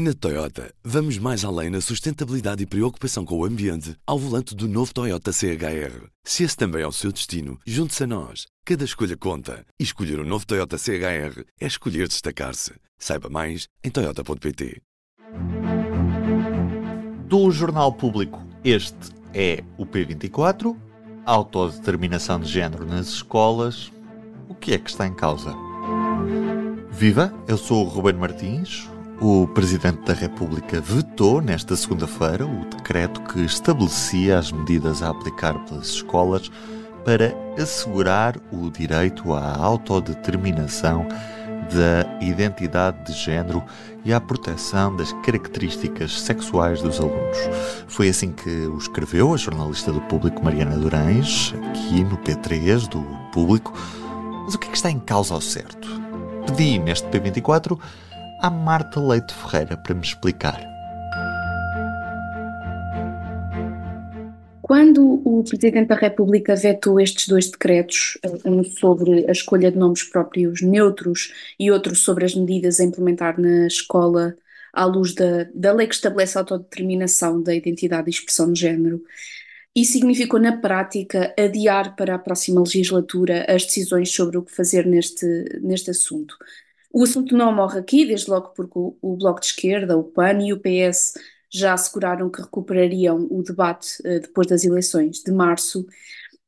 Na Toyota, vamos mais além na sustentabilidade e preocupação com o ambiente ao volante do novo Toyota CHR. Se esse também é o seu destino, junte-se a nós. Cada escolha conta. E escolher o um novo Toyota CHR é escolher destacar-se. Saiba mais em Toyota.pt. Do Jornal Público, este é o P24. Autodeterminação de género nas escolas. O que é que está em causa? Viva, eu sou o Ruben Martins o Presidente da República vetou nesta segunda-feira o decreto que estabelecia as medidas a aplicar pelas escolas para assegurar o direito à autodeterminação da identidade de género e à proteção das características sexuais dos alunos. Foi assim que o escreveu a jornalista do Público Mariana Durães, aqui no P3 do Público. Mas o que é que está em causa ao certo? Pedi neste P24 à Marta Leite Ferreira para me explicar. Quando o Presidente da República vetou estes dois decretos, um sobre a escolha de nomes próprios neutros e outro sobre as medidas a implementar na escola à luz da, da lei que estabelece a autodeterminação da identidade e expressão de género, isso significou, na prática, adiar para a próxima legislatura as decisões sobre o que fazer neste, neste assunto. O assunto não morre aqui, desde logo porque o, o Bloco de Esquerda, o PAN e o PS já asseguraram que recuperariam o debate uh, depois das eleições de março,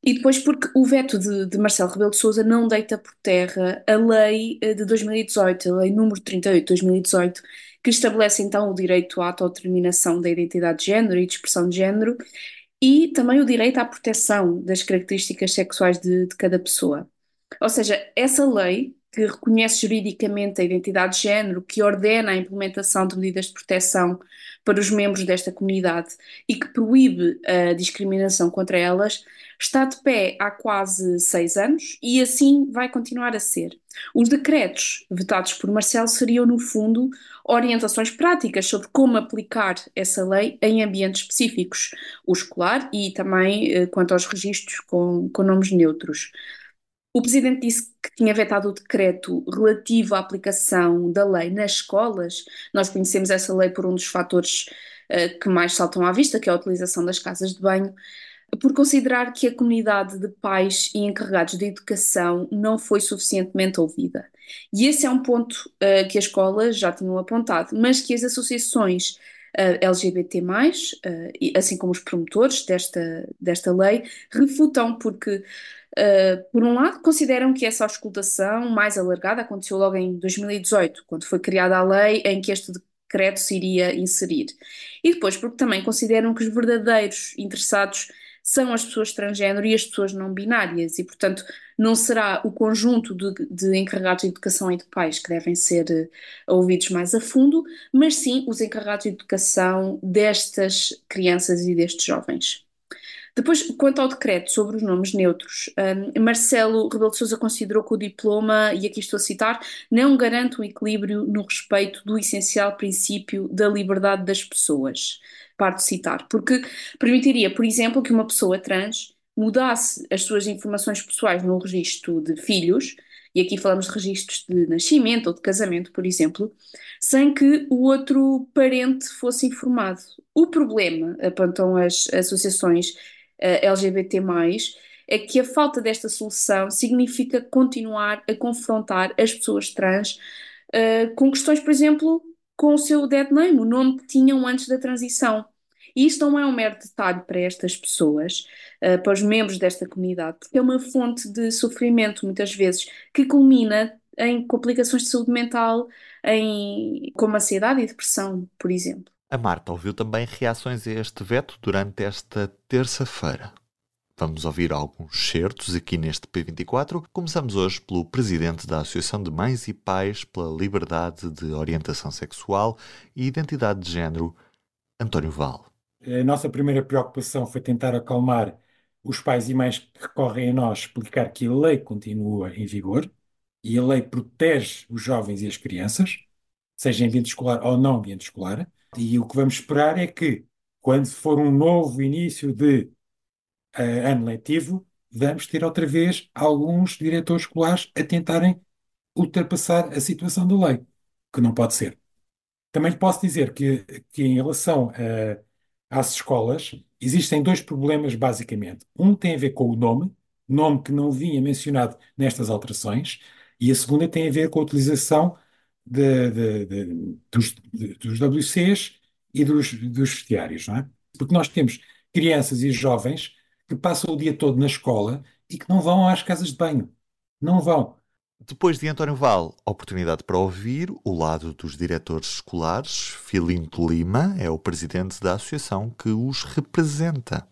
e depois porque o veto de, de Marcelo Rebelo de Sousa não deita por terra a lei uh, de 2018, a lei número 38 de 2018, que estabelece então o direito à autodeterminação da identidade de género e de expressão de género, e também o direito à proteção das características sexuais de, de cada pessoa. Ou seja, essa lei que reconhece juridicamente a identidade de género, que ordena a implementação de medidas de proteção para os membros desta comunidade e que proíbe a discriminação contra elas, está de pé há quase seis anos e assim vai continuar a ser. Os decretos vetados por Marcelo seriam, no fundo, orientações práticas sobre como aplicar essa lei em ambientes específicos, o escolar e também eh, quanto aos registros com, com nomes neutros. O Presidente disse que tinha vetado o decreto relativo à aplicação da lei nas escolas. Nós conhecemos essa lei por um dos fatores uh, que mais saltam à vista, que é a utilização das casas de banho, por considerar que a comunidade de pais e encarregados de educação não foi suficientemente ouvida. E esse é um ponto uh, que as escolas já tinham apontado, mas que as associações LGBT, uh, assim como os promotores desta, desta lei, refutam, porque Uh, por um lado, consideram que essa auscultação mais alargada aconteceu logo em 2018, quando foi criada a lei em que este decreto se iria inserir. E depois, porque também consideram que os verdadeiros interessados são as pessoas transgênero e as pessoas não binárias, e portanto não será o conjunto de, de encarregados de educação e de pais que devem ser uh, ouvidos mais a fundo, mas sim os encarregados de educação destas crianças e destes jovens. Depois, quanto ao decreto sobre os nomes neutros, um, Marcelo Rebelo de Sousa considerou que o diploma, e aqui estou a citar, não garante um equilíbrio no respeito do essencial princípio da liberdade das pessoas. Paro de citar, porque permitiria, por exemplo, que uma pessoa trans mudasse as suas informações pessoais no registro de filhos, e aqui falamos de registros de nascimento ou de casamento, por exemplo, sem que o outro parente fosse informado. O problema, apontam as associações LGBT, é que a falta desta solução significa continuar a confrontar as pessoas trans uh, com questões, por exemplo, com o seu dead name, o nome que tinham antes da transição. E isto não é um mero detalhe para estas pessoas, uh, para os membros desta comunidade, porque é uma fonte de sofrimento, muitas vezes, que culmina em complicações de saúde mental, em, como ansiedade e depressão, por exemplo. A Marta ouviu também reações a este veto durante esta terça-feira. Vamos ouvir alguns certos aqui neste P24. Começamos hoje pelo presidente da Associação de Mães e Pais pela Liberdade de Orientação Sexual e Identidade de Género, António Val. A nossa primeira preocupação foi tentar acalmar os pais e mães que recorrem a nós, explicar que a lei continua em vigor e a lei protege os jovens e as crianças, seja em ambiente escolar ou não ambiente escolar e o que vamos esperar é que, quando for um novo início de uh, ano letivo, vamos ter outra vez alguns diretores escolares a tentarem ultrapassar a situação da lei, que não pode ser. Também posso dizer que, que em relação a, às escolas, existem dois problemas, basicamente. Um tem a ver com o nome, nome que não vinha mencionado nestas alterações, e a segunda tem a ver com a utilização de, de, de, dos, dos WCs e dos, dos vestiários, não é? Porque nós temos crianças e jovens que passam o dia todo na escola e que não vão às casas de banho. Não vão. Depois de António Val, oportunidade para ouvir o lado dos diretores escolares. Filinto Lima é o presidente da associação que os representa.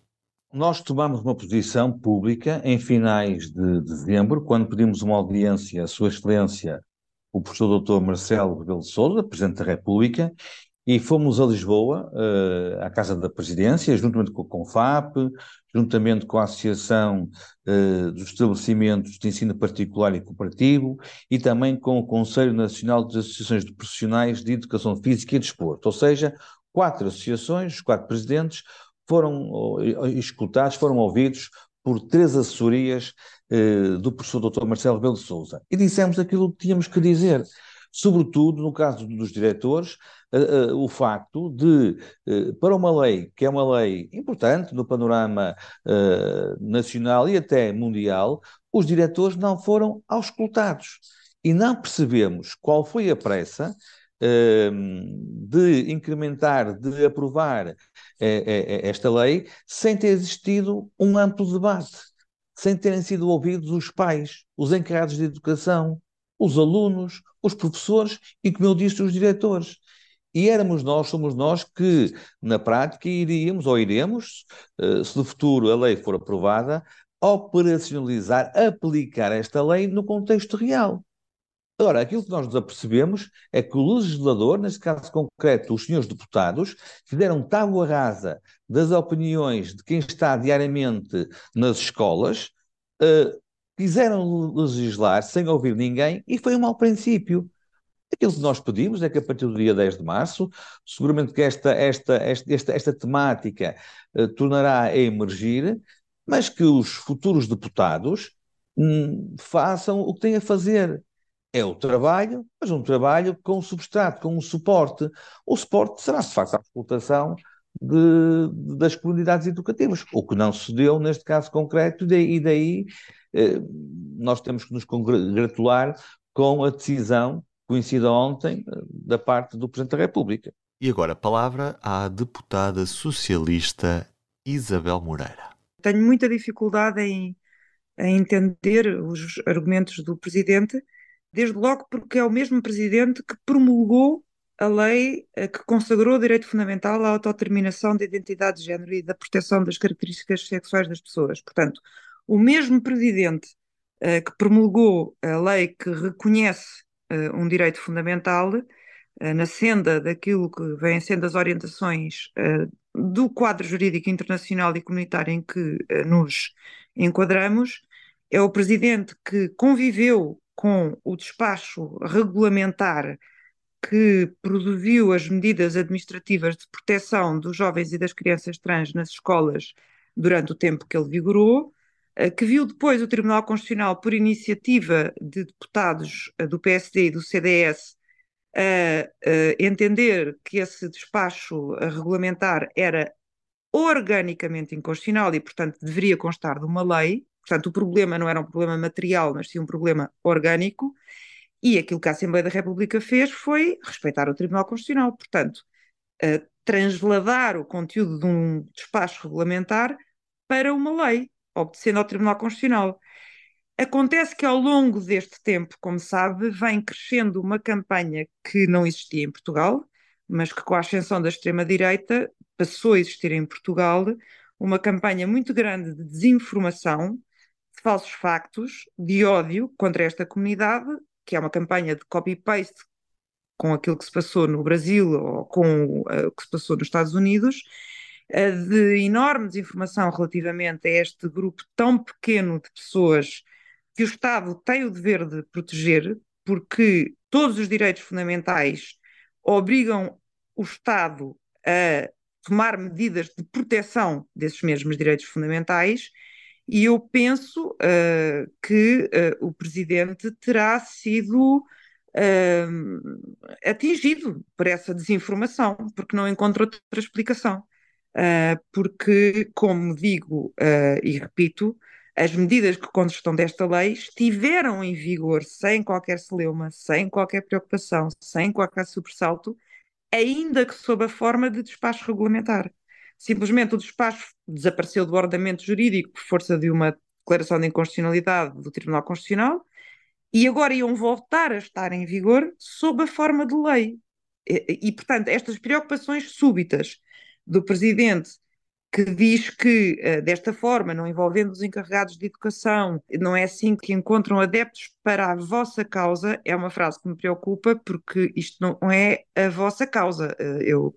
Nós tomamos uma posição pública em finais de dezembro, quando pedimos uma audiência à Sua Excelência, o professor Dr. Marcelo Rebelo de Sousa, Presidente da República, e fomos a Lisboa, uh, à Casa da Presidência, juntamente com a CONFAP, juntamente com a Associação uh, dos Estabelecimentos de Ensino Particular e Cooperativo e também com o Conselho Nacional das Associações de Profissionais de Educação Física e Desporto. Ou seja, quatro associações, quatro presidentes, foram escutados, foram ouvidos por três assessorias uh, do professor Dr. Marcelo Rebelo de Sousa. E dissemos aquilo que tínhamos que dizer sobretudo no caso dos diretores, uh, uh, o facto de, para uma lei que é uma lei importante no panorama nacional e até mundial, os diretores não foram auscultados. E não percebemos qual foi a pressa de incrementar, de aprovar esta lei, sem ter existido um amplo debate, sem terem sido ouvidos os pais, os encarregados de educação, os alunos, os professores e, como eu disse, os diretores. E éramos nós, somos nós que, na prática, iríamos ou iremos, eh, se no futuro a lei for aprovada, operacionalizar, aplicar esta lei no contexto real. Agora, aquilo que nós nos apercebemos é que o legislador, neste caso concreto, os senhores deputados, fizeram tábua rasa das opiniões de quem está diariamente nas escolas, uh, quiseram legislar sem ouvir ninguém e foi um mau princípio. Aquilo que nós pedimos é que a partir do dia 10 de março, seguramente que esta, esta, esta, esta, esta temática uh, tornará a emergir, mas que os futuros deputados hum, façam o que têm a fazer. É o trabalho, mas um trabalho com um substrato, com um suporte. O suporte será, de facto, a explotação de, das comunidades educativas, o que não se deu neste caso concreto, e daí eh, nós temos que nos congratular com a decisão conhecida ontem eh, da parte do Presidente da República. E agora a palavra à deputada socialista Isabel Moreira. Tenho muita dificuldade em, em entender os argumentos do Presidente, desde logo porque é o mesmo Presidente que promulgou a lei eh, que consagrou o direito fundamental à autodeterminação da identidade de género e da proteção das características sexuais das pessoas. Portanto, o mesmo presidente uh, que promulgou a lei que reconhece uh, um direito fundamental, uh, na senda daquilo que vêm sendo as orientações do quadro jurídico internacional e comunitário em que nos enquadramos, é o presidente que conviveu com o despacho regulamentar que produziu as medidas administrativas de proteção dos jovens e das crianças trans nas escolas durante o tempo que ele vigorou, eh, que viu depois o Tribunal Constitucional, por iniciativa de deputados eh, do PSD e do CDS, entender que esse despacho regulamentar era organicamente inconstitucional e, portanto, deveria constar de uma lei. Portanto, o problema não era um problema material, mas sim um problema orgânico. E aquilo que a Assembleia da República fez foi respeitar o Tribunal Constitucional. Portanto, transladar o conteúdo de um despacho regulamentar para uma lei obedecendo ao Tribunal Constitucional. Acontece que ao longo deste tempo, como sabe, vem crescendo uma campanha que não existia em Portugal, mas que com a ascensão da extrema-direita passou a existir em Portugal, uma campanha muito grande de desinformação, de falsos factos, de ódio contra esta comunidade, que é uma campanha de copy-paste com aquilo que se passou no Brasil ou com uh, o que se passou nos Estados Unidos, de enorme desinformação relativamente a este grupo tão pequeno de pessoas que o Estado tem o dever de proteger, porque todos os direitos fundamentais obrigam o Estado a tomar medidas de proteção desses mesmos direitos fundamentais, e eu penso uh, que uh, o Presidente terá sido uh, atingido por essa desinformação, porque não encontra outra explicação. Porque, como digo e repito, as medidas que constam desta lei estiveram em vigor sem qualquer celeuma, sem qualquer preocupação, sem qualquer sobressalto, ainda que sob a forma de despacho regulamentar. Simplesmente o despacho desapareceu do ordenamento jurídico por força de uma declaração de inconstitucionalidade do Tribunal Constitucional e agora iam voltar a estar em vigor sob a forma de lei. E, e portanto, estas preocupações súbitas do Presidente que diz que, uh, desta forma, não envolvendo os encarregados de educação, não é assim que encontram adeptos para a vossa causa, é uma frase que me preocupa, porque isto não é a vossa causa. Uh, eu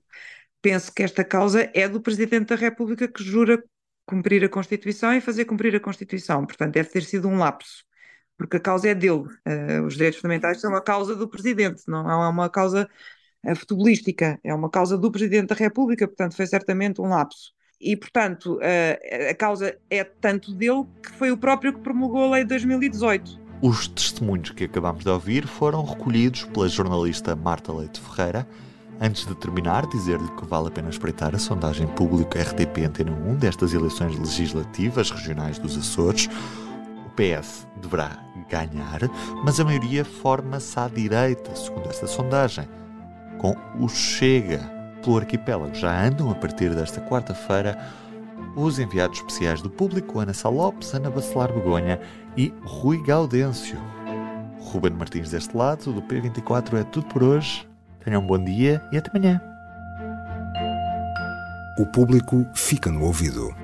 penso que esta causa é do Presidente da República que jura cumprir a Constituição e fazer cumprir a Constituição. Portanto, deve ter sido um lapso, porque a causa é dele. Uh, os direitos fundamentais são a causa do Presidente, não é uma causa futebolística, é uma causa do Presidente da República, portanto, foi certamente um lapso e, portanto, a, a causa é tanto dele que foi o próprio que promulgou a lei de 2018. Os testemunhos que acabamos de ouvir foram recolhidos pela jornalista Marta Leite Ferreira. Antes de terminar, dizer-lhe que vale a pena espreitar a sondagem pública RTP Antena 1 destas eleições legislativas regionais dos Açores. O PS deverá ganhar, mas a maioria forma-se à direita, segundo esta sondagem, com o Chega pelo arquipélago já andam a partir desta quarta-feira os enviados especiais do público Ana Salopes, Ana Bacelar Begonha e Rui Gaudêncio. Ruben Martins deste lado, do P24 é tudo por hoje. Tenham um bom dia e até amanhã. O público fica no ouvido.